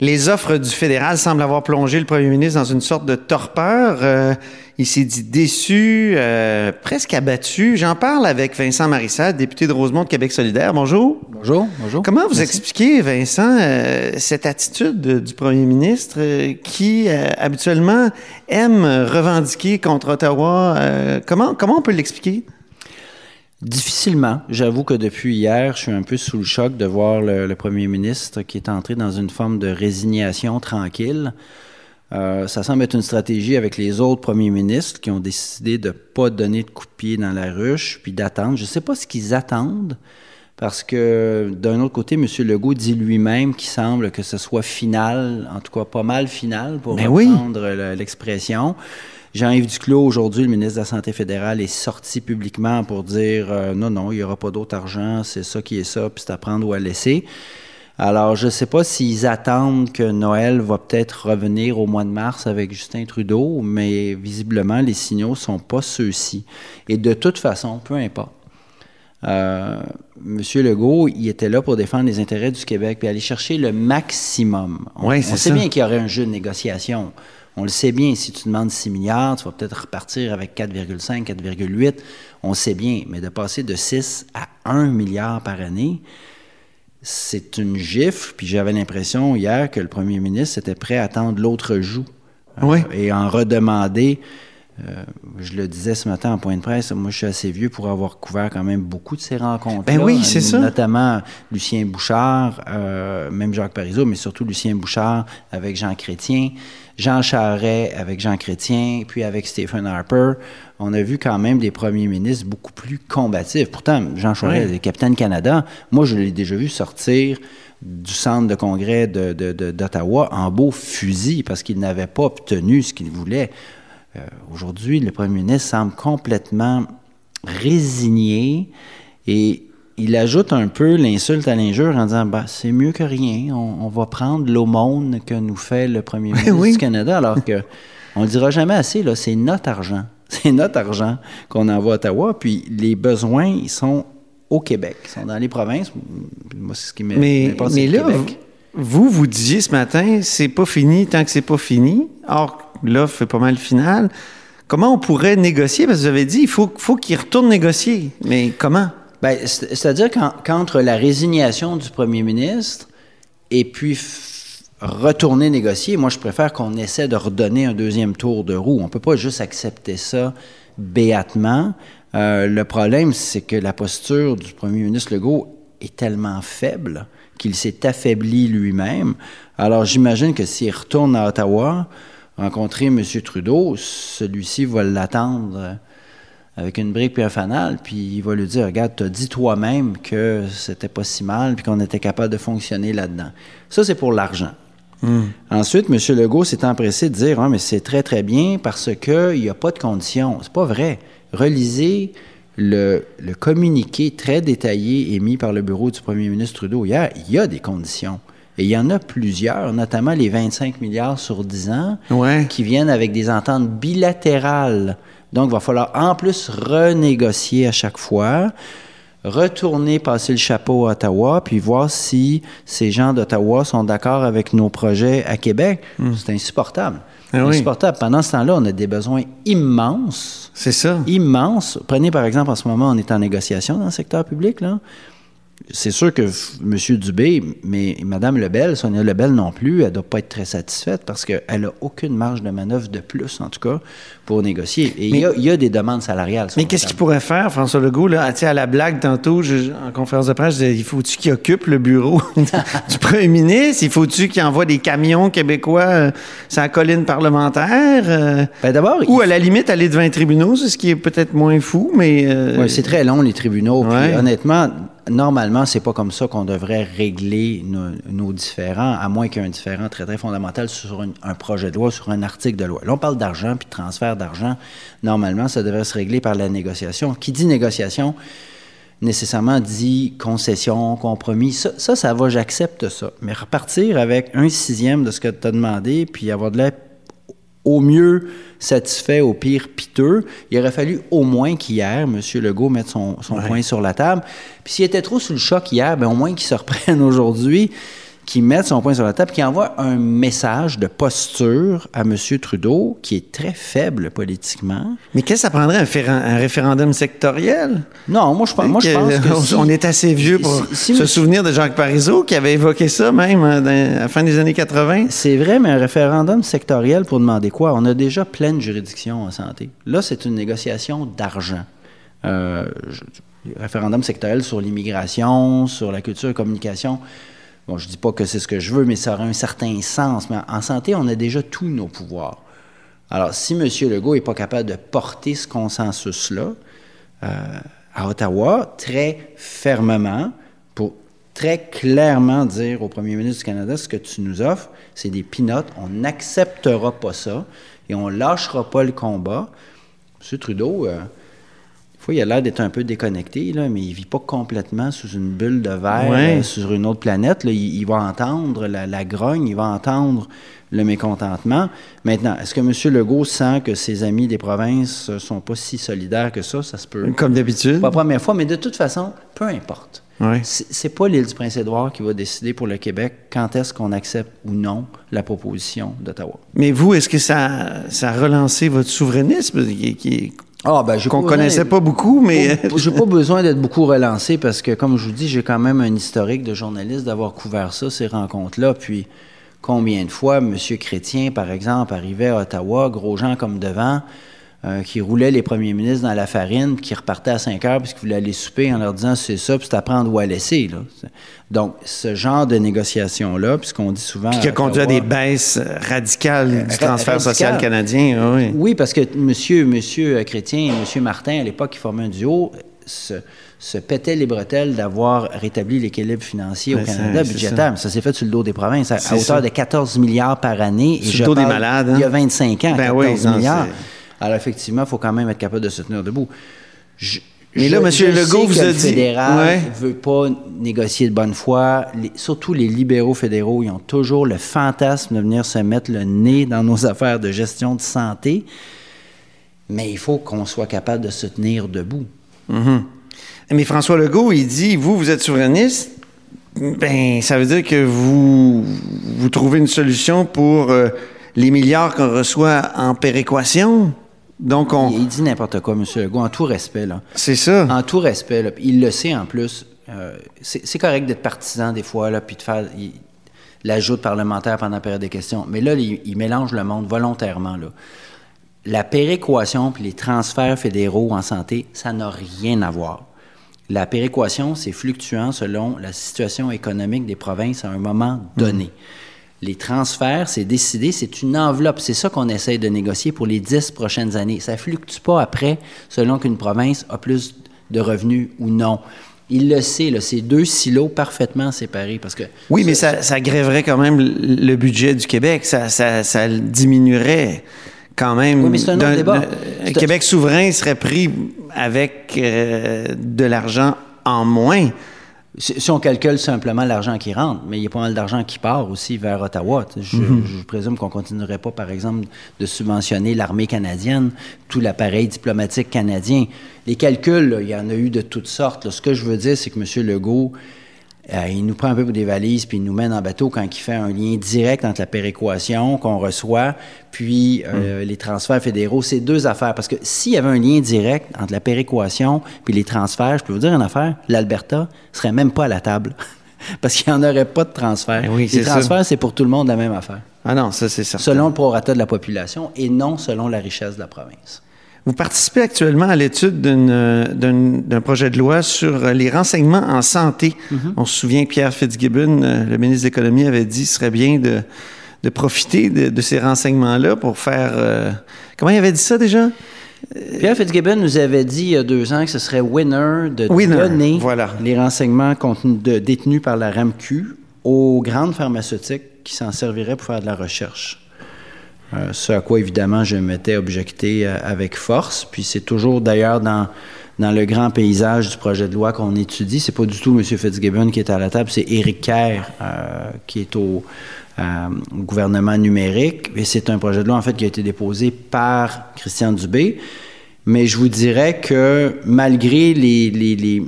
Les offres du fédéral semblent avoir plongé le premier ministre dans une sorte de torpeur. Euh, il s'est dit déçu, euh, presque abattu. J'en parle avec Vincent Marissal, député de Rosemont de Québec solidaire. Bonjour. Bonjour, bonjour. Comment vous expliquez, Vincent, euh, cette attitude du premier ministre qui habituellement aime revendiquer contre Ottawa? comment, comment on peut l'expliquer? Difficilement. J'avoue que depuis hier, je suis un peu sous le choc de voir le, premier ministre qui est entré dans une forme de résignation tranquille. Euh, ça semble être une stratégie avec les autres premiers ministres qui ont décidé de ne pas donner de coup de pied dans la ruche, puis d'attendre. Je ne sais pas ce qu'ils attendent, parce que d'un autre côté, M. Legault dit lui-même qu'il semble que ce soit final, en tout cas pas mal final, pour ben reprendre l'expression. Jean-Yves Duclos, aujourd'hui, le ministre de la Santé fédérale, est sorti publiquement pour dire euh, non, non, il n'y aura pas d'autre argent, c'est ça qui est ça, puis c'est à prendre ou à laisser. Alors, je ne sais pas s'ils attendent que Noël va peut-être revenir au mois de mars avec Justin Trudeau, mais visiblement, les signaux ne sont pas ceux-ci. Et de toute façon, peu importe. Euh, Monsieur Legault, il était là pour défendre les intérêts du Québec puis aller chercher le maximum. On, on sait bien qu'il y aurait un jeu de négociation. On le sait bien, si tu demandes 6 milliards, tu vas peut-être repartir avec 4,5, 4,8. On le sait bien, mais de passer de 6 à 1 milliard par année, c'est une gifle. Puis j'avais l'impression hier que le premier ministre était prêt à tendre l'autre joue oui. Euh, et en redemander euh, je le disais ce matin en point de presse, moi je suis assez vieux pour avoir couvert quand même beaucoup de ces rencontres. Ben oui, c'est ça. Notamment Lucien Bouchard, euh, même Jacques Parizeau, mais surtout Lucien Bouchard avec Jean Chrétien, Jean Charret avec Jean Chrétien, puis avec Stephen Harper. On a vu quand même des premiers ministres beaucoup plus combatifs. Pourtant, Jean Charest est capitaine Canada. Moi, je l'ai déjà vu sortir du centre de congrès d'Ottawa en beau fusil parce qu'il n'avait pas obtenu ce qu'il voulait. Euh, aujourd'hui, le premier ministre semble complètement résigné et il ajoute un peu l'insulte à l'injure en disant bah, c'est mieux que rien, on, va prendre l'aumône que nous fait le premier ministre du Canada, alors que on le dira jamais assez, là, c'est notre argent. C'est notre argent qu'on envoie à Ottawa, puis les besoins, ils sont au Québec, ils sont dans les provinces. Moi, c'est ce qui Mais, mais là, vous, vous disiez ce matin, c'est pas fini tant que c'est pas fini. Or, l'offre fait pas mal final. Comment on pourrait négocier? Parce que vous avez dit, il faut, faut qu'il retourne négocier. Mais comment? Bien, c'est-à-dire qu'entre la résignation du premier ministre et puis retourner négocier, moi, je préfère qu'on essaie de redonner un deuxième tour de roue. On ne peut pas juste accepter ça béatement. Euh, le problème, c'est que la posture du premier ministre Legault est tellement faible qu'il s'est affaibli lui-même. Alors, j'imagine que s'il retourne à Ottawa, rencontrer M. Trudeau, celui-ci va l'attendre avec une brique puis un fanal, puis il va lui dire Regarde, tu as dit toi-même que c'était pas si mal, puis qu'on était capable de fonctionner là-dedans. Ça, c'est pour l'argent. Hmm. Ensuite, M. Legault s'est empressé de dire mais c'est très, très bien parce qu'il n'y a pas de conditions. C'est pas vrai. Relisez le, le, communiqué très détaillé émis par le bureau du premier ministre Trudeau hier. Il y a des conditions. Et il y en a plusieurs, notamment les 25 milliards sur 10 ans, qui viennent avec des ententes bilatérales. Donc, il va falloir en plus renégocier à chaque fois, retourner passer le chapeau à Ottawa, puis voir si ces gens d'Ottawa sont d'accord avec nos projets à Québec. Hmm. C'est insupportable. Ah insupportable. Pendant ce temps-là, on a des besoins immenses. C'est ça. Immenses. Prenez par exemple, en ce moment, on est en négociation dans le secteur public. Là c'est sûr que M. Dubé, mais Mme Lebel, Sonia Lebel non plus, elle ne doit pas être très satisfaite parce qu'elle n'a aucune marge de manœuvre de plus, en tout cas, pour négocier. Et il y, a des demandes salariales. Mais qu'est-ce qu'il pourrait faire, François Legault, là, à la blague tantôt, en conférence de presse, il faut-tu qu'il occupe le bureau du premier ministre? Il faut-tu qu'il envoie des camions québécois euh, sur la colline parlementaire? Euh? Ben, d'abord... Ou à la limite, aller devant les tribunaux, c'est ce qui est peut-être moins fou, mais... Euh, oui, c'est très long, les tribunaux. Puis, honnêtement normalement, c'est pas comme ça qu'on devrait régler nos, différends, à moins qu'il y ait un différent très, très fondamental sur un projet de loi, sur un article de loi. Là, on parle d'argent puis de transfert d'argent. Normalement, ça devrait se régler par la négociation. Qui dit négociation, nécessairement dit concession, compromis. Ça, ça, va, j'accepte ça. Mais repartir avec un sixième de ce que tu as demandé, puis avoir de l'aide au mieux satisfait, au pire piteux. Il aurait fallu au moins qu'hier, M. Legault mette son, son point sur la table. Puis s'il était trop sous le choc hier, bien, au moins qu'il se reprenne aujourd'hui, qui mette son point sur la table, qui envoie un message de posture à M. Trudeau qui est très faible politiquement. Mais qu'est-ce que ça prendrait, un, référendum sectoriel? Non, moi je, pense, moi, je pense que... on est assez vieux pour se souvenir de Jacques Parizeau qui avait évoqué ça même hein, à la fin des années 80. C'est vrai, mais un référendum sectoriel pour demander quoi? On a déjà pleine juridiction en santé. Là, c'est une négociation d'argent. Euh, référendum sectoriel sur l'immigration, sur la culture et communication. Bon, je ne dis pas que c'est ce que je veux, mais ça aurait un certain sens. Mais en santé, on a déjà tous nos pouvoirs. Alors, si M. Legault n'est pas capable de porter ce consensus-là euh, à Ottawa, très fermement, pour très clairement dire au premier ministre du Canada, ce que tu nous offres, c'est des pinottes, on n'acceptera pas ça et on lâchera pas le combat. M. Trudeau, euh, il a l'air d'être un peu déconnecté, là, mais il vit pas complètement sous une bulle de verre euh, sur une autre planète. Il, va entendre la, grogne, il va entendre le mécontentement. Maintenant, est-ce que M. Legault sent que ses amis des provinces sont pas si solidaires que ça? Ça se peut. Comme d'habitude. Pas la première fois, mais de toute façon, peu importe. Ouais. C'est pas l'île du Prince-Édouard qui va décider pour le Québec quand est-ce qu'on accepte ou non la proposition d'Ottawa. Mais vous, est-ce que ça, ça a relancé votre souverainisme qui, ah, ben, qu'on connaissait pas beaucoup, mais... j'ai pas besoin d'être beaucoup relancé parce que, comme je vous dis, j'ai quand même un historique de journaliste d'avoir couvert ça, ces rencontres-là. Puis, combien de fois M. Chrétien, par exemple, arrivait à Ottawa, gros gens comme devant, euh, qui roulait les premiers ministres dans la farine, puis qui repartait à 5 heures, puis qui voulait aller souper en leur disant c'est ça, puis c'est à prendre ou à laisser. Là. Donc, ce genre de négociation-là, puis ce qu'on dit souvent. Puis qui a conduit à des baisses radicales du transfert social canadien. Oui. oui, parce que monsieur, monsieur Chrétien et monsieur Martin, à l'époque, qui formaient un duo, se, se pétaient les bretelles d'avoir rétabli l'équilibre financier au Canada budgétaire. Ça, s'est fait sur le dos des provinces, à, hauteur de 14 milliards par année. Sur le dos des malades. Il y a 25 hein. ans, 14 ben milliards. Alors, effectivement, il faut quand même être capable de se tenir debout. mais là, M. Legault vous a dit. Le fédéral ne veut pas négocier de bonne foi. surtout les libéraux fédéraux, ils ont toujours le fantasme de venir se mettre le nez dans nos affaires de gestion de santé. Mais il faut qu'on soit capable de se tenir debout. Mm-hmm. Mais François Legault, il dit vous, vous êtes souverainiste. Ben, ça veut dire que vous, vous trouvez une solution pour euh, les milliards qu'on reçoit en péréquation? Donc, on... Il dit n'importe quoi, M. Legault, en tout respect. Là. C'est ça. En tout respect. Là. Il le sait en plus. Euh, c'est correct d'être partisan des fois, là, puis de faire l'ajout parlementaire pendant la période des questions. Mais là, il, mélange le monde volontairement. Là. La péréquation puis les transferts fédéraux en santé, ça n'a rien à voir. La péréquation, c'est fluctuant selon la situation économique des provinces à un moment donné. Mmh. Les transferts, c'est décidé, c'est une enveloppe. C'est ça qu'on essaye de négocier pour les dix prochaines années. Ça ne fluctue pas après selon qu'une province a plus de revenus ou non. Il le sait, là, c'est deux silos parfaitement séparés parce que... Oui, mais ça, ça grèverait quand même le budget du Québec. Ça, ça, ça diminuerait quand même. Oui, mais c'est un autre débat. Un Québec souverain serait pris avec euh, de l'argent en moins. Si on calcule simplement l'argent qui rentre, mais il y a pas mal d'argent qui part aussi vers Ottawa. Je, mhm. je présume qu'on continuerait pas, par exemple, de subventionner l'armée canadienne, tout l'appareil diplomatique canadien. Les calculs, il y en a eu de toutes sortes. Ce que je veux dire, c'est que M. Legault euh, il nous prend un peu pour des valises, puis il nous mène en bateau quand il fait un lien direct entre la péréquation qu'on reçoit, puis euh, hmm. les transferts fédéraux. C'est deux affaires. Parce que s'il y avait un lien direct entre la péréquation puis les transferts, je peux vous dire une affaire, l'Alberta serait même pas à la table. parce qu'il n'y en aurait pas de transfert. Oui, les transferts, c'est pour tout le monde la même affaire. Ah non, ça c'est certain. Selon le prorata de la population et non selon la richesse de la province. Vous participez actuellement à l'étude d'un projet de loi sur les renseignements en santé. Mm-hmm. On se souvient que Pierre Fitzgibbon, euh, le ministre de l'Économie, avait dit qu'il serait bien de, profiter de, ces renseignements-là pour faire... Euh, comment il avait dit ça déjà? Pierre Fitzgibbon nous avait dit il y a deux ans que ce serait winner de donner les renseignements détenus par la RAMQ aux grandes pharmaceutiques qui s'en serviraient pour faire de la recherche. Euh, ce à quoi, évidemment, je m'étais objecté euh, avec force. Puis c'est toujours, d'ailleurs, dans, dans le grand paysage du projet de loi qu'on étudie. C'est pas du tout M. Fitzgibbon qui est à la table, c'est Éric Kerr euh, qui est au, gouvernement numérique. Et c'est un projet de loi, en fait, qui a été déposé par Christian Dubé. Mais je vous dirais que malgré les, les, les,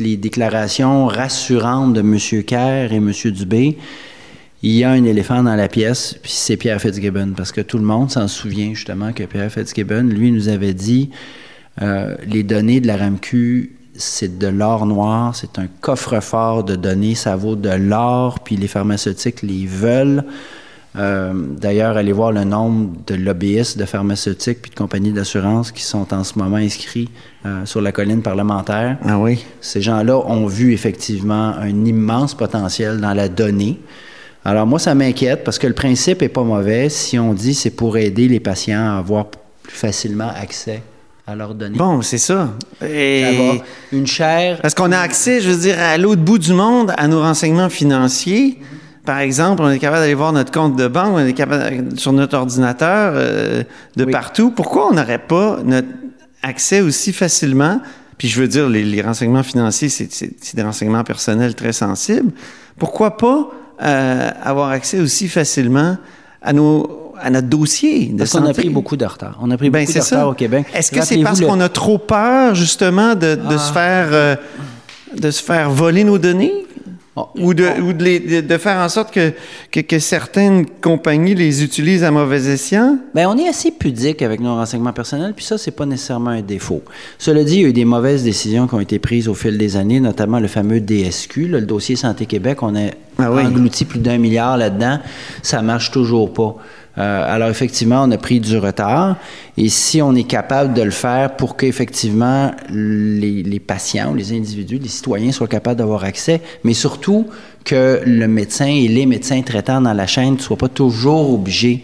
les déclarations rassurantes de M. Kerr et M. Dubé, il y a un éléphant dans la pièce, puis c'est Pierre Fitzgibbon, parce que tout le monde s'en souvient justement que Pierre Fitzgibbon, lui, nous avait dit euh, les données de la RAMQ, c'est de l'or noir, c'est un coffre-fort de données, ça vaut de l'or, puis les pharmaceutiques les veulent. Euh, d'ailleurs, allez voir le nombre de lobbyistes de pharmaceutiques puis de compagnies d'assurance qui sont en ce moment inscrits euh, sur la colline parlementaire. Ah oui. Ces gens-là ont vu effectivement un immense potentiel dans la donnée. Alors moi, ça m'inquiète parce que le principe est pas mauvais si on dit c'est pour aider les patients à avoir plus facilement accès à leurs données. Bon, c'est ça. Et... Une chaire. Parce qu'on a accès, je veux dire, à l'autre bout du monde à nos renseignements financiers. Par exemple, on est capable d'aller voir notre compte de banque, on est capable sur notre ordinateur euh, de partout. Pourquoi on n'aurait pas notre accès aussi facilement? Puis je veux dire, les, renseignements financiers, c'est des renseignements personnels très sensibles. Pourquoi pas euh, avoir accès aussi facilement à nos à notre dossier de parce qu'on a pris beaucoup de retard. On a pris ben, beaucoup de retard au Québec. Est-ce que c'est parce qu'on a trop peur, justement, de, de se ah. faire... Euh, de se faire voler nos données? Ou, de, ou de, de, faire en sorte que, que, certaines compagnies les utilisent à mauvais escient? Bien, on est assez pudique avec nos renseignements personnels, puis ça, c'est pas nécessairement un défaut. Cela dit, il y a eu des mauvaises décisions qui ont été prises au fil des années, notamment le fameux DSQ, le dossier Santé Québec. On a ah englouti plus d'un milliard là-dedans. Ça marche toujours pas. Euh, alors effectivement, on a pris du retard et si on est capable de le faire pour qu'effectivement les, les patients, les individus, les citoyens soient capables d'avoir accès, mais surtout que le médecin et les médecins traitants dans la chaîne ne soient pas toujours obligés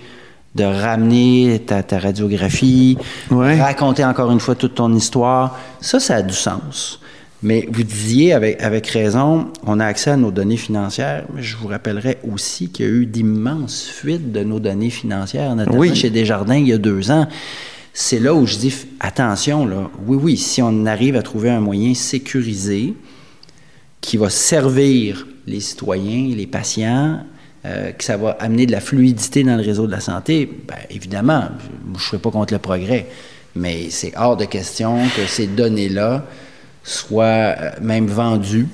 de ramener ta, ta radiographie, raconter encore une fois toute ton histoire, ça, ça a du sens. Mais vous disiez avec, avec raison, on a accès à nos données financières, mais je vous rappellerai aussi qu'il y a eu d'immenses fuites de nos données financières, notamment chez Desjardins il y a deux ans. C'est là où je dis attention, là. Oui, oui, si on arrive à trouver un moyen sécurisé qui va servir les citoyens, les patients, euh, que ça va amener de la fluidité dans le réseau de la santé, bien, évidemment, je ne serai pas contre le progrès, mais c'est hors de question que ces données-là soit euh, même vendus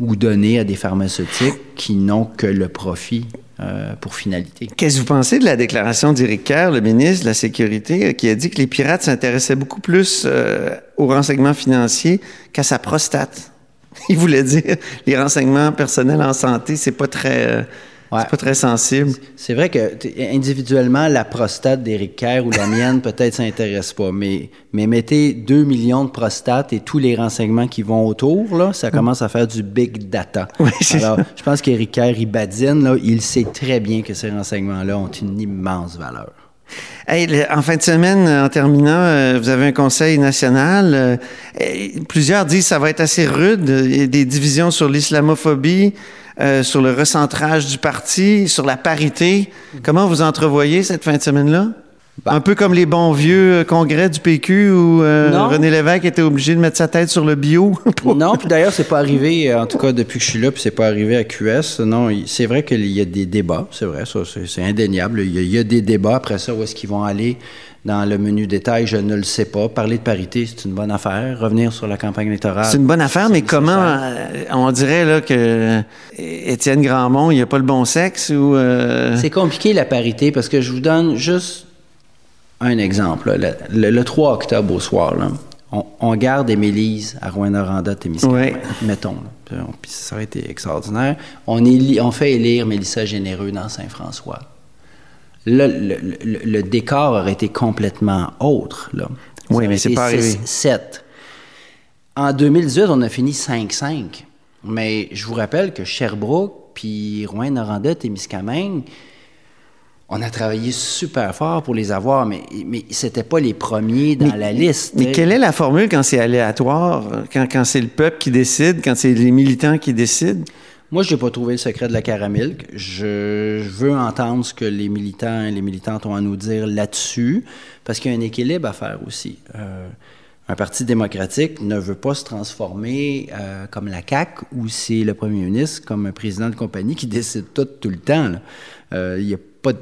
ou donnés à des pharmaceutiques qui n'ont que le profit euh, pour finalité. Qu'est-ce que vous pensez de la déclaration d'Éric Kerr, le ministre de la Sécurité, qui a dit que les pirates s'intéressaient beaucoup plus euh, aux renseignements financiers qu'à sa prostate? Il voulait dire les renseignements personnels en santé, c'est pas très c'est pas très sensible. C'est vrai que individuellement, la prostate d'Éric Kerr ou la mienne peut-être s'intéresse pas, mais, mais mettez 2 millions de prostates et tous les renseignements qui vont autour, là, ça commence à faire du big data. Alors, je pense qu'Éric Kerr, il badine, là, il sait très bien que ces renseignements-là ont une immense valeur. Hey, en fin de semaine, en terminant, euh, vous avez un conseil national. Euh, plusieurs disent que ça va être assez rude. Il y a des divisions sur l'islamophobie. Euh, sur le recentrage du parti, sur la parité. Comment vous entrevoyez cette fin de semaine-là? Ben. Un peu comme les bons vieux euh, congrès du PQ où euh, René Lévesque était obligé de mettre sa tête sur le bio. non, puis d'ailleurs, c'est pas arrivé, en tout cas depuis que je suis là, puis c'est pas arrivé à QS. Non, c'est vrai qu'il y a des débats, c'est vrai, ça, c'est indéniable. Il y, a, des débats. Après ça, où est-ce qu'ils vont aller? Dans le menu détail, je ne le sais pas. Parler de parité, c'est une bonne affaire. Revenir sur la campagne électorale. C'est une bonne affaire, mais comment euh, on dirait là que Étienne Grandmont, il n'y a pas le bon sexe ou euh? C'est compliqué la parité parce que je vous donne juste un exemple. Le, 3 octobre au soir, on, garde Émilise à Rouen-Noranda, Témiscamingue, mettons. Puis ça aurait été extraordinaire. On, on fait élire Mélissa Généreux dans Saint-François le, décor aurait été complètement autre. Là. Oui, mais c'est pas arrivé. 7. En 2018, on a fini 5-5. Mais je vous rappelle que Sherbrooke, puis Rouen-Noranda, Témiscamingue, on a travaillé super fort pour les avoir, mais, mais c'était pas les premiers dans la liste. Mais quelle est la formule quand c'est aléatoire, quand, quand c'est le peuple qui décide, quand c'est les militants qui décident? Moi, je n'ai pas trouvé le secret de la caramilk. Je, veux entendre ce que les militants et les militantes ont à nous dire là-dessus, parce qu'il y a un équilibre à faire aussi. Euh, un parti démocratique ne veut pas se transformer euh, comme la CAQ, où c'est le premier ministre, comme un président de compagnie qui décide tout tout le temps. Euh, il n'y a pas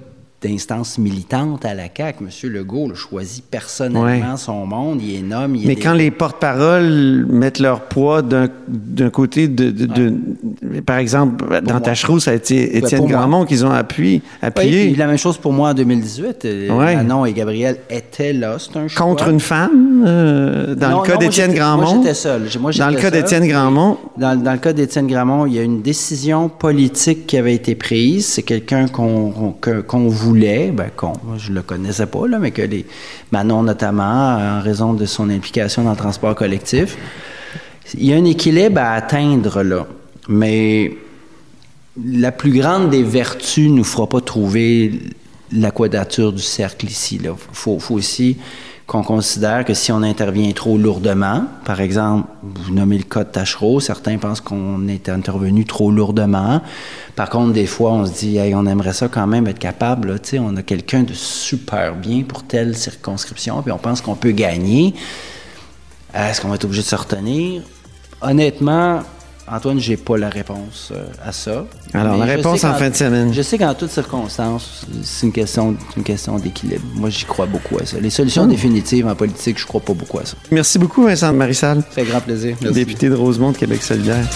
d'instances militantes à la CAQ. M. Legault choisit personnellement son monde, il est nomme. Mais quand les porte-paroles mettent leur poids d'un côté, de, par exemple, dans Tachereau, ça a été Étienne Grandmont qu'ils ont appuyé. appuyé. la même chose pour moi en 2018. Euh, Manon et Gabriel étaient là, c'est un choix. Contre une femme, euh, dans le cas d'Étienne Grandmont? Moi, j'étais seul. dans le cas d'Étienne Grandmont? Dans, dans, le cas d'Étienne Grandmont, il y a une décision politique qui avait été prise. C'est quelqu'un qu'on qu'on voulait, ben, qu'on, je le connaissais pas, là, mais que les Manon notamment, en raison de son implication dans le transport collectif. Il y a un équilibre à atteindre là, mais la plus grande des vertus ne nous fera pas trouver la quadrature du cercle ici. Il faut, aussi qu'on considère que si on intervient trop lourdement, par exemple, vous nommez le cas de Tachereau, certains pensent qu'on est intervenu trop lourdement. Par contre, des fois, on se dit, hey, on aimerait ça quand même être capable, on a quelqu'un de super bien pour telle circonscription, puis on pense qu'on peut gagner. Est-ce qu'on va être obligé de se retenir? Honnêtement, Antoine, j'ai pas la réponse euh, à ça. Alors, la réponse en fin de semaine. Je sais qu'en toutes circonstances, c'est une question, une question d'équilibre. Moi, j'y crois beaucoup à ça. Les solutions oh. définitives en politique, je crois pas beaucoup à ça. Merci beaucoup, Vincent Marissal. Ça fait grand plaisir. Député de Rosemont de Québec solidaire.